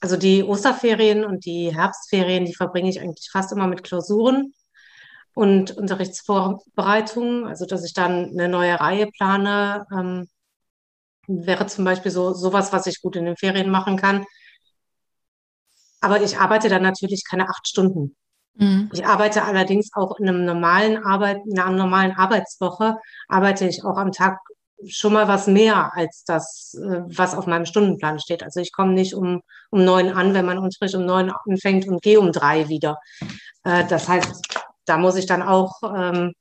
also die Osterferien und die Herbstferien, die verbringe ich eigentlich fast immer mit Klausuren und Unterrichtsvorbereitungen, also dass ich dann eine neue Reihe plane, ähm, wäre zum Beispiel so sowas, was ich gut in den Ferien machen kann. Aber ich arbeite dann natürlich keine acht Stunden. Mhm. Ich arbeite allerdings auch in einem normalen Arbeit, in einer normalen Arbeitswoche arbeite ich auch am Tag schon mal was mehr als das, äh, was auf meinem Stundenplan steht. Also ich komme nicht um, um neun an, wenn mein Unterricht um neun anfängt und gehe um drei wieder. Äh, das heißt, da muss ich dann auch ähm,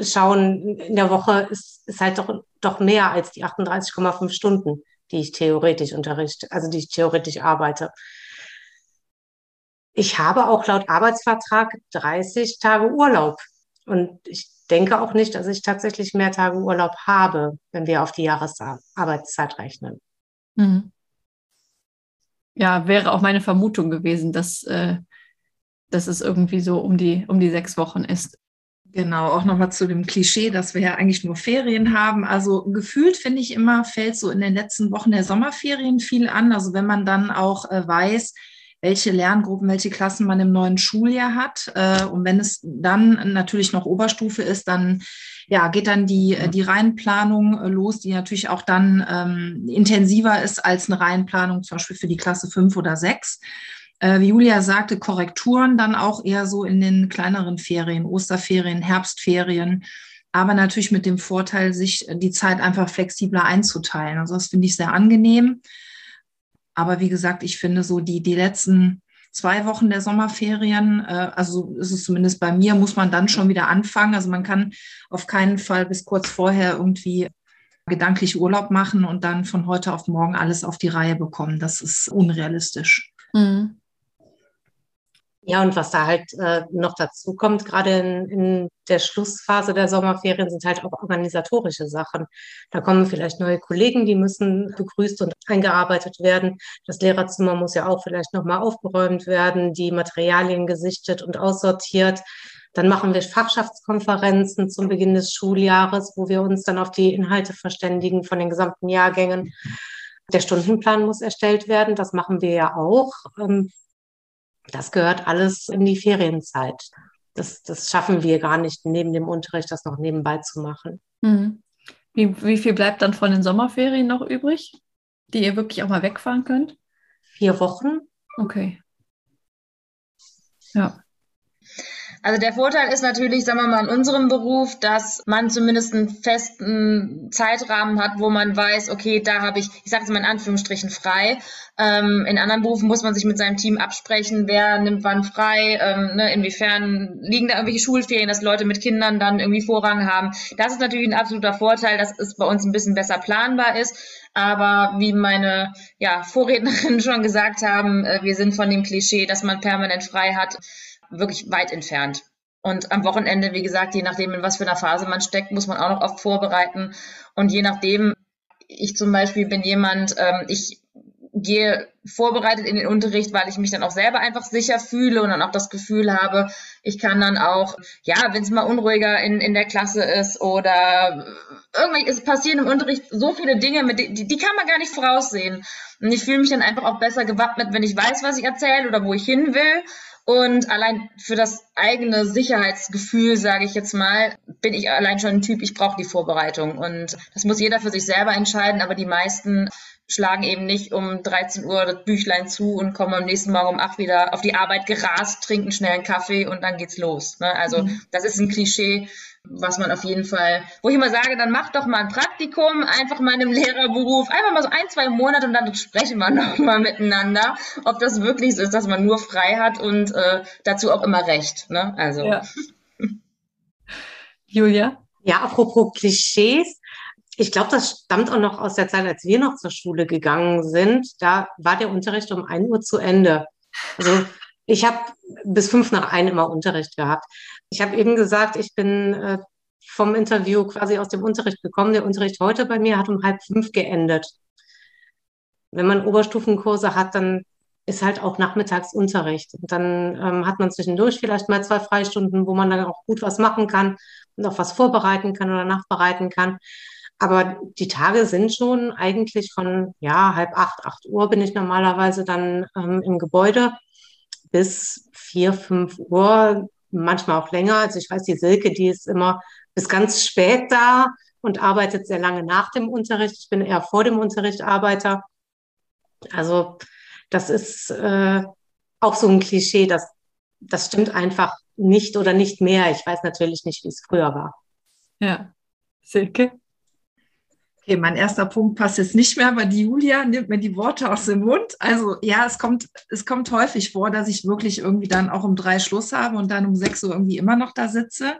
schauen, in der Woche ist, ist halt doch, doch mehr als die 38,5 Stunden, die ich theoretisch unterrichte, also die ich theoretisch arbeite. Ich habe auch laut Arbeitsvertrag 30 Tage Urlaub. Und ich denke auch nicht, dass ich tatsächlich mehr Tage Urlaub habe, wenn wir auf die Jahresarbeitszeit rechnen. Mhm.
Ja, wäre auch meine Vermutung gewesen, dass, äh, dass es irgendwie so um die, um die sechs Wochen ist.
Genau, auch nochmal zu dem Klischee, dass wir ja eigentlich nur Ferien haben. Also gefühlt finde ich immer, fällt so in den letzten Wochen der Sommerferien viel an. Also wenn man dann auch äh, weiß, welche Lerngruppen, welche Klassen man im neuen Schuljahr hat. Äh, und wenn es dann natürlich noch Oberstufe ist, dann ja, geht dann die, die Reihenplanung äh, los, die natürlich auch dann ähm, intensiver ist als eine Reihenplanung, zum Beispiel für die Klasse 5 oder 6. Äh, wie Julia sagte, Korrekturen dann auch eher so in den kleineren Ferien, Osterferien, Herbstferien aber natürlich mit dem Vorteil, sich die Zeit einfach flexibler einzuteilen. Also das finde ich sehr angenehm. Aber wie gesagt, ich finde so die, die letzten zwei Wochen der Sommerferien, äh, also ist es zumindest bei mir, muss man dann schon wieder anfangen. Also man kann auf keinen Fall bis kurz vorher irgendwie gedanklich Urlaub machen und dann von heute auf morgen alles auf die Reihe bekommen. Das ist unrealistisch. Mhm.
Ja, und was da halt äh, noch dazu kommt, gerade in, in der Schlussphase der Sommerferien, sind halt auch organisatorische Sachen. Da kommen vielleicht neue Kollegen, die müssen begrüßt und eingearbeitet werden. Das Lehrerzimmer muss ja auch vielleicht nochmal aufgeräumt werden, die Materialien gesichtet und aussortiert. Dann machen wir Fachschaftskonferenzen zum Beginn des Schuljahres, wo wir uns dann auf die Inhalte verständigen von den gesamten Jahrgängen. Der Stundenplan muss erstellt werden. Das machen wir ja auch. Das gehört alles in die Ferienzeit. Das, das schaffen wir gar nicht, neben dem Unterricht das noch nebenbei zu machen.
Mhm. Wie, wie viel bleibt dann von den Sommerferien noch übrig, die ihr wirklich auch mal wegfahren könnt?
Vier Wochen.
Okay. Ja.
Also der Vorteil ist natürlich, sagen wir mal, in unserem Beruf, dass man zumindest einen festen Zeitrahmen hat, wo man weiß, okay, da habe ich, ich sage es mal in Anführungsstrichen frei. Ähm, in anderen Berufen muss man sich mit seinem Team absprechen, wer nimmt wann frei, ähm, ne, inwiefern liegen da irgendwelche Schulferien, dass Leute mit Kindern dann irgendwie Vorrang haben. Das ist natürlich ein absoluter Vorteil, dass es bei uns ein bisschen besser planbar ist. Aber wie meine ja, Vorrednerinnen *laughs* schon gesagt haben, äh, wir sind von dem Klischee, dass man permanent frei hat, wirklich weit entfernt. Und am Wochenende, wie gesagt, je nachdem, in was für einer Phase man steckt, muss man auch noch oft vorbereiten. Und je nachdem, ich zum Beispiel bin jemand, ähm, ich gehe vorbereitet in den Unterricht, weil ich mich dann auch selber einfach sicher fühle und dann auch das Gefühl habe, ich kann dann auch, ja, wenn es mal unruhiger in, in der Klasse ist oder irgendwie, es passieren im Unterricht so viele Dinge, mit die, die kann man gar nicht voraussehen. Und ich fühle mich dann einfach auch besser gewappnet, wenn ich weiß, was ich erzähle oder wo ich hin will und allein für das eigene Sicherheitsgefühl, sage ich jetzt mal, bin ich allein schon ein Typ, ich brauche die Vorbereitung. Und das muss jeder für sich selber entscheiden, aber die meisten schlagen eben nicht um 13 Uhr das Büchlein zu und kommen am nächsten Morgen um 8 wieder auf die Arbeit gerast, trinken schnell einen Kaffee und dann geht's los. Ne? Also mhm. das ist ein Klischee, was man auf jeden Fall, wo ich immer sage, dann mach doch mal ein Praktikum, einfach mal in einem Lehrerberuf, einfach mal so ein, zwei Monate und dann sprechen wir *laughs* nochmal miteinander, ob das wirklich so ist, dass man nur frei hat und äh, dazu auch immer recht. Ne? Also. Ja. *laughs*
Julia?
Ja, apropos Klischees. Ich glaube, das stammt auch noch aus der Zeit, als wir noch zur Schule gegangen sind. Da war der Unterricht um ein Uhr zu Ende. Also ich habe bis fünf nach ein immer Unterricht gehabt. Ich habe eben gesagt, ich bin äh, vom Interview quasi aus dem Unterricht gekommen. Der Unterricht heute bei mir hat um halb fünf geendet. Wenn man Oberstufenkurse hat, dann ist halt auch Nachmittagsunterricht. Und dann ähm, hat man zwischendurch vielleicht mal zwei Freistunden, wo man dann auch gut was machen kann und auch was vorbereiten kann oder nachbereiten kann. Aber die Tage sind schon eigentlich von ja, halb acht, acht Uhr bin ich normalerweise dann ähm, im Gebäude bis vier, fünf Uhr, manchmal auch länger. Also ich weiß, die Silke, die ist immer bis ganz spät da und arbeitet sehr lange nach dem Unterricht. Ich bin eher vor dem Unterricht Arbeiter. Also das ist äh, auch so ein Klischee, das, das stimmt einfach nicht oder nicht mehr. Ich weiß natürlich nicht, wie es früher war.
Ja. Silke?
Okay, mein erster Punkt passt jetzt nicht mehr, aber die Julia nimmt mir die Worte aus dem Mund. Also ja, es kommt, es kommt häufig vor, dass ich wirklich irgendwie dann auch um drei Schluss habe und dann um sechs Uhr irgendwie immer noch da sitze.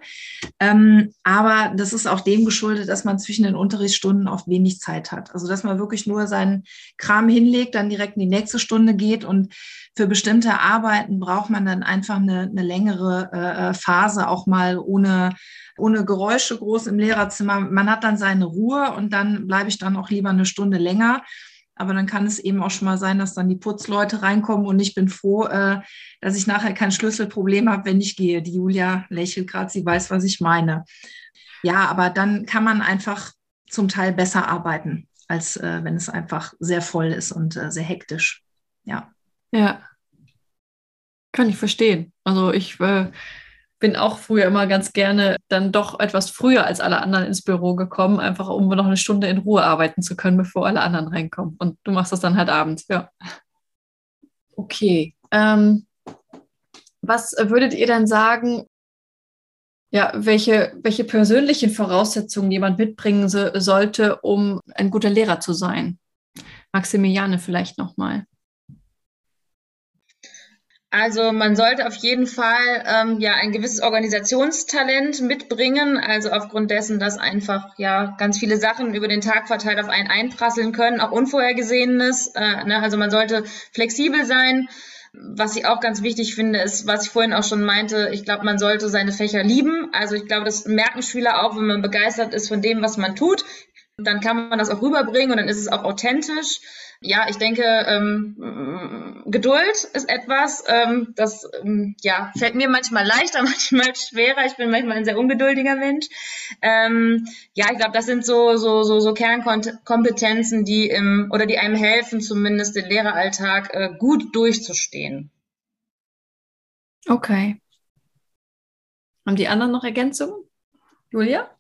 Ähm, aber das ist auch dem geschuldet, dass man zwischen den Unterrichtsstunden oft wenig Zeit hat. Also dass man wirklich nur seinen Kram hinlegt, dann direkt in die nächste Stunde geht und für bestimmte Arbeiten braucht man dann einfach eine, eine längere äh, äh Phase auch mal ohne ohne Geräusche groß im Lehrerzimmer. Man hat dann seine Ruhe und dann bleibe ich dann auch lieber eine Stunde länger. Aber dann kann es eben auch schon mal sein, dass dann die Putzleute reinkommen und ich bin froh, äh, dass ich nachher kein Schlüsselproblem habe, wenn ich gehe. Die Julia lächelt gerade, sie weiß, was ich meine. Ja, aber dann kann man einfach zum Teil besser arbeiten, als äh, wenn es einfach sehr voll ist und äh, sehr hektisch. Ja.
Ja. Kann ich verstehen. Also ich äh, bin auch früher immer ganz gerne dann doch etwas früher als alle anderen ins Büro gekommen, einfach um noch eine Stunde in Ruhe arbeiten zu können, bevor alle anderen reinkommen. Und du machst das dann halt abends, ja. Okay. Ähm, was würdet ihr dann sagen, ja, welche, welche persönlichen Voraussetzungen jemand mitbringen so, sollte, um ein guter Lehrer zu sein? Maximiliane vielleicht nochmal.
Also man sollte auf jeden Fall ähm, ja ein gewisses Organisationstalent mitbringen, also aufgrund dessen, dass einfach ja ganz viele Sachen über den Tag verteilt auf einen einprasseln können, auch Unvorhergesehenes. Äh, ne? Also man sollte flexibel sein. Was ich auch ganz wichtig finde, ist, was ich vorhin auch schon meinte, ich glaube, man sollte seine Fächer lieben. Also ich glaube, das merken Schüler auch, wenn man begeistert ist von dem, was man tut. Dann kann man das auch rüberbringen und dann ist es auch authentisch ja, ich denke, ähm, Geduld ist etwas, ähm, das ähm, ja, fällt mir manchmal leichter, *laughs* manchmal schwerer. Ich bin manchmal ein sehr ungeduldiger Mensch. Ähm, ja, ich glaube, das sind so, so, so, so Kernkompetenzen, die im, oder die einem helfen, zumindest den Lehreralltag äh, gut durchzustehen.
Okay. Haben die anderen noch Ergänzungen? Julia?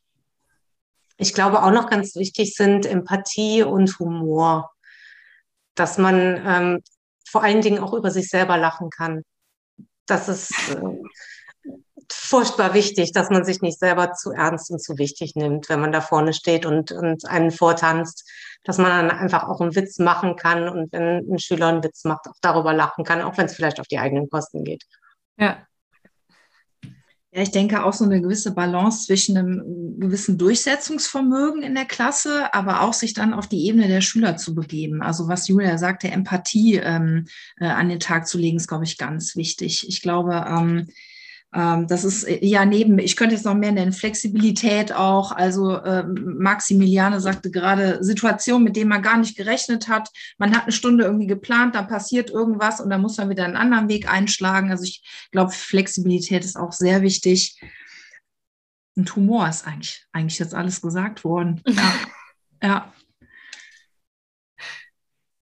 Ich glaube auch noch ganz wichtig sind Empathie und Humor dass man ähm, vor allen Dingen auch über sich selber lachen kann. Das ist äh, furchtbar wichtig, dass man sich nicht selber zu ernst und zu wichtig nimmt, wenn man da vorne steht und, und einen vortanzt, dass man dann einfach auch einen Witz machen kann und wenn ein Schüler einen Witz macht, auch darüber lachen kann, auch wenn es vielleicht auf die eigenen Kosten geht.
Ja,
ja, ich denke auch so eine gewisse Balance zwischen einem gewissen Durchsetzungsvermögen in der Klasse, aber auch sich dann auf die Ebene der Schüler zu begeben. Also was Julia sagte, Empathie ähm, äh, an den Tag zu legen, ist, glaube ich, ganz wichtig. Ich glaube, ähm, das ist äh, ja neben, ich könnte jetzt noch mehr nennen, Flexibilität auch. Also ähm, Maximiliane sagte gerade, Situationen, mit denen man gar nicht gerechnet hat. Man hat eine Stunde irgendwie geplant, dann passiert irgendwas und dann muss man wieder einen anderen Weg einschlagen. Also ich glaube, Flexibilität ist auch sehr wichtig. Und Humor ist eigentlich, eigentlich jetzt alles gesagt worden. *laughs* Ja. ja.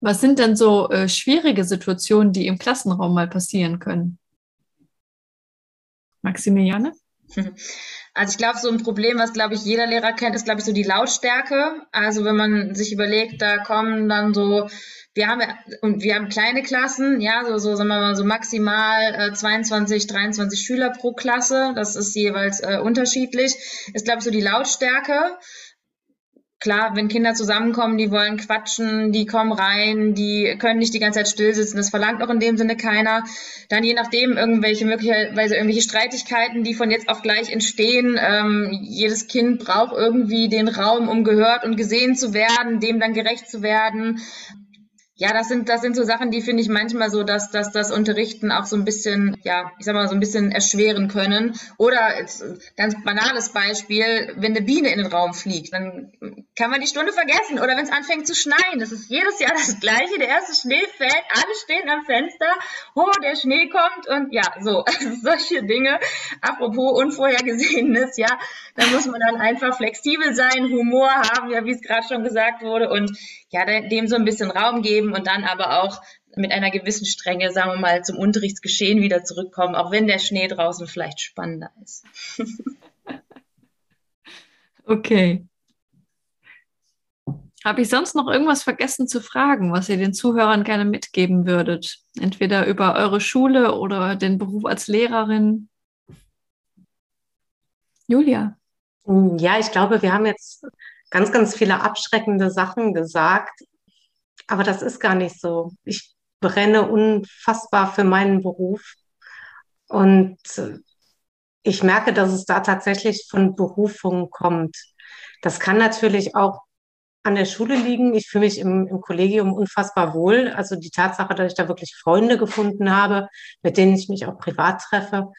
Was sind denn so äh, schwierige Situationen, die im Klassenraum mal passieren können? Maximiliane? *laughs*
Also ich glaube, so ein Problem, was glaube ich jeder Lehrer kennt, ist glaube ich so die Lautstärke. Also wenn man sich überlegt, da kommen dann so, wir haben und wir haben kleine Klassen, ja, so, so sagen wir mal so maximal äh, 22, 23 Schüler pro Klasse. Das ist jeweils äh, unterschiedlich. Ist glaube ich so die Lautstärke klar, wenn Kinder zusammenkommen, die wollen quatschen, die kommen rein, die können nicht die ganze Zeit still sitzen, das verlangt auch in dem Sinne keiner. Dann je nachdem irgendwelche möglicherweise irgendwelche Streitigkeiten, die von jetzt auf gleich entstehen. Ähm, jedes Kind braucht irgendwie den Raum, um gehört und gesehen zu werden, dem dann gerecht zu werden. Ja, das sind, das sind so Sachen, die finde ich manchmal so, dass, dass das Unterrichten auch so ein bisschen, ja, ich sag mal, so ein bisschen erschweren können. Oder ganz banales Beispiel, wenn eine Biene in den Raum fliegt, dann kann man die Stunde vergessen. Oder wenn es anfängt zu schneien, das ist jedes Jahr das Gleiche. Der erste Schnee fällt, alle stehen am Fenster, oh, der Schnee kommt und ja, so, *laughs* solche Dinge. Apropos Unvorhergesehenes, ja, da muss man dann einfach flexibel sein, Humor haben, ja, wie es gerade schon gesagt wurde und ja, dem so ein bisschen Raum geben und dann aber auch mit einer gewissen Strenge, sagen wir mal, zum Unterrichtsgeschehen wieder zurückkommen, auch wenn der Schnee draußen vielleicht spannender ist. *laughs*
okay. Habe ich sonst noch irgendwas vergessen zu fragen, was ihr den Zuhörern gerne mitgeben würdet? Entweder über eure Schule oder den Beruf als Lehrerin? Julia.
Ja, ich glaube, wir haben jetzt ganz, ganz viele abschreckende Sachen gesagt. Aber das ist gar nicht so. Ich brenne unfassbar für meinen Beruf. Und äh, ich merke, dass es da tatsächlich von Berufung kommt. Das kann natürlich auch an der Schule liegen. Ich fühle mich im, im, Kollegium unfassbar wohl. Also die Tatsache, dass ich da wirklich Freunde gefunden habe, mit denen ich mich auch privat treffe,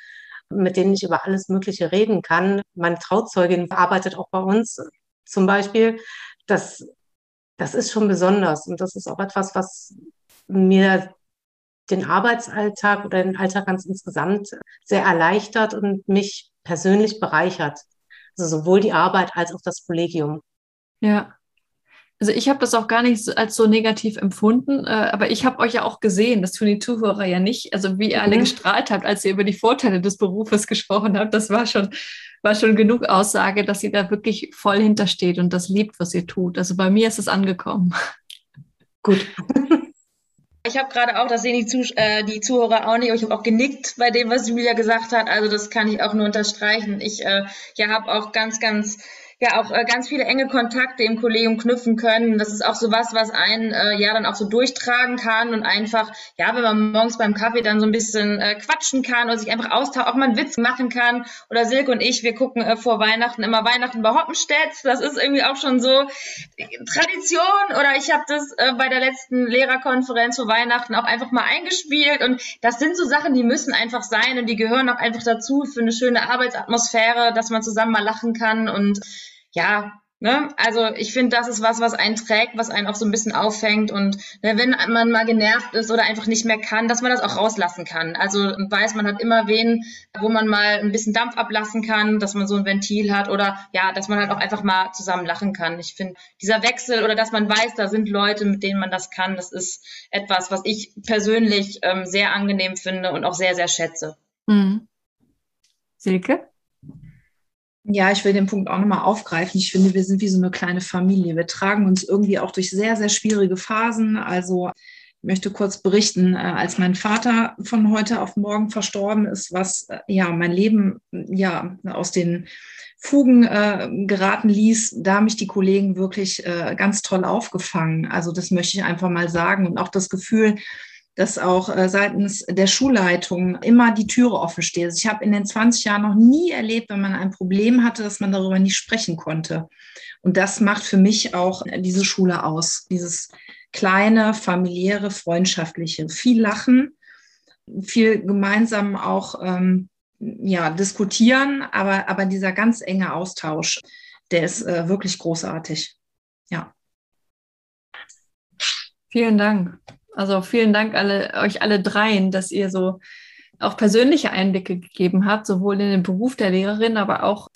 mit denen ich über alles Mögliche reden kann. Meine Trauzeugin arbeitet auch bei uns zum Beispiel, das, das ist schon besonders. Und das ist auch etwas, was mir den Arbeitsalltag oder den Alltag ganz insgesamt sehr erleichtert und mich persönlich bereichert. Also sowohl die Arbeit als auch das Kollegium.
Ja. Also ich habe das auch gar nicht als so negativ empfunden, äh, aber ich habe euch ja auch gesehen, das tun die Zuhörer ja nicht. Also wie ihr mhm. alle gestrahlt habt, als ihr über die Vorteile des Berufes gesprochen habt, das war schon, war schon genug Aussage, dass ihr da wirklich voll hintersteht und das liebt, was ihr tut. Also bei mir ist es angekommen.
Gut. Ich habe gerade auch, das sehen die, Zuh äh, die Zuhörer auch nicht, aber ich habe auch genickt bei dem, was Julia gesagt hat. Also das kann ich auch nur unterstreichen. Ich äh, ja, habe auch ganz, ganz ja auch äh, ganz viele enge Kontakte im Kollegium knüpfen können. Das ist auch so was, was einen äh, ja dann auch so durchtragen kann und einfach, ja, wenn man morgens beim Kaffee dann so ein bisschen äh, quatschen kann oder sich einfach austauschen, auch mal einen Witz machen kann. Oder Silke und ich, wir gucken äh, vor Weihnachten immer Weihnachten bei Hoppenstedt. Das ist irgendwie auch schon so Tradition. Oder ich habe das äh, bei der letzten Lehrerkonferenz vor Weihnachten auch einfach mal eingespielt. Und das sind so Sachen, die müssen einfach sein und die gehören auch einfach dazu für eine schöne Arbeitsatmosphäre, dass man zusammen mal lachen kann und ja, Ne? Also ich finde, das ist was, was einen trägt, was einen auch so ein bisschen auffängt und ne, wenn man mal genervt ist oder einfach nicht mehr kann, dass man das auch rauslassen kann. Also weiß, man hat immer wen, wo man mal ein bisschen Dampf ablassen kann, dass man so ein Ventil hat oder ja, dass man halt auch einfach mal zusammen lachen kann. Ich finde, dieser Wechsel oder dass man weiß, da sind Leute, mit denen man das kann, das ist etwas, was ich persönlich ähm, sehr angenehm finde und auch sehr, sehr schätze. Mhm.
Silke?
Ja, ich will den Punkt auch nochmal aufgreifen. Ich finde, wir sind wie so eine kleine Familie. Wir tragen uns irgendwie auch durch sehr, sehr schwierige Phasen. Also ich möchte kurz berichten, äh, als mein Vater von heute auf morgen verstorben ist, was äh, ja mein Leben ja aus den Fugen äh, geraten ließ, da haben mich die Kollegen wirklich äh, ganz toll aufgefangen. Also das möchte ich einfach mal sagen und auch das Gefühl, dass auch äh, seitens der Schulleitung immer die Türe offen steht. Also ich habe in den 20 Jahren noch nie erlebt, wenn man ein Problem hatte, dass man darüber nicht sprechen konnte. Und das macht für mich auch diese Schule aus. Dieses kleine, familiäre, freundschaftliche. Viel Lachen, viel gemeinsam auch ähm, ja, diskutieren, aber, aber dieser ganz enge Austausch, der ist äh, wirklich großartig. Ja.
Vielen Dank. Also vielen Dank alle, euch alle dreien, dass ihr so auch persönliche Einblicke gegeben habt, sowohl in den Beruf der Lehrerin, aber auch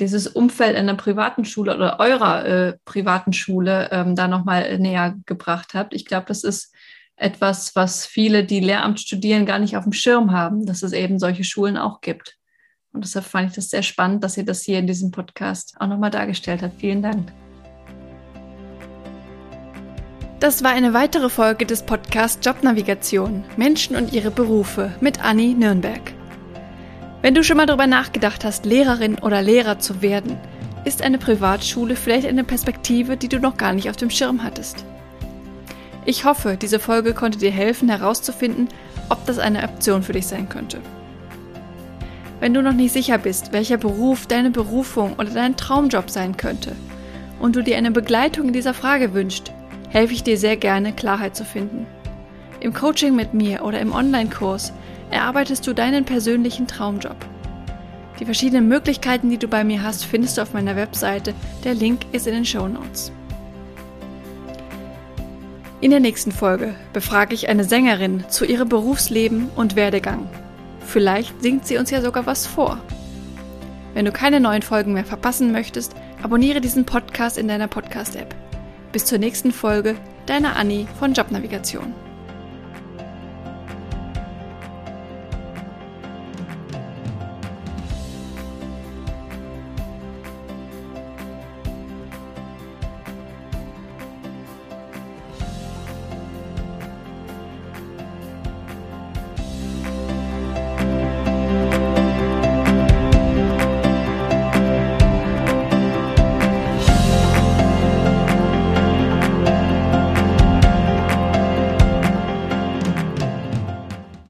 dieses Umfeld einer privaten Schule oder eurer äh, privaten Schule ähm, da nochmal näher gebracht habt. Ich glaube, das ist etwas, was viele, die Lehramt studieren, gar nicht auf dem Schirm haben, dass es eben solche Schulen auch gibt. Und deshalb fand ich das sehr spannend, dass ihr das hier in diesem Podcast auch nochmal dargestellt habt. Vielen Dank. Das war eine weitere Folge des Podcasts Jobnavigation Menschen und ihre Berufe mit Anni Nürnberg. Wenn du schon mal darüber nachgedacht hast, Lehrerin oder Lehrer zu werden, ist eine Privatschule vielleicht eine Perspektive, die du noch gar nicht auf dem Schirm hattest. Ich hoffe, diese Folge konnte dir helfen herauszufinden, ob das eine Option für dich sein könnte. Wenn du noch nicht sicher bist, welcher Beruf deine Berufung oder dein Traumjob sein könnte und du dir eine Begleitung in dieser Frage wünschst,
helfe ich dir sehr gerne, Klarheit zu finden. Im Coaching mit mir oder im Online-Kurs erarbeitest du deinen persönlichen Traumjob. Die verschiedenen Möglichkeiten, die du bei mir hast, findest du auf meiner Webseite. Der Link ist in den Show Notes. In der nächsten Folge befrage ich eine Sängerin zu ihrem Berufsleben und Werdegang. Vielleicht singt sie uns ja sogar was vor. Wenn du keine neuen Folgen mehr verpassen möchtest, abonniere diesen Podcast in deiner Podcast-App. Bis zur nächsten Folge, deine Anni von Jobnavigation.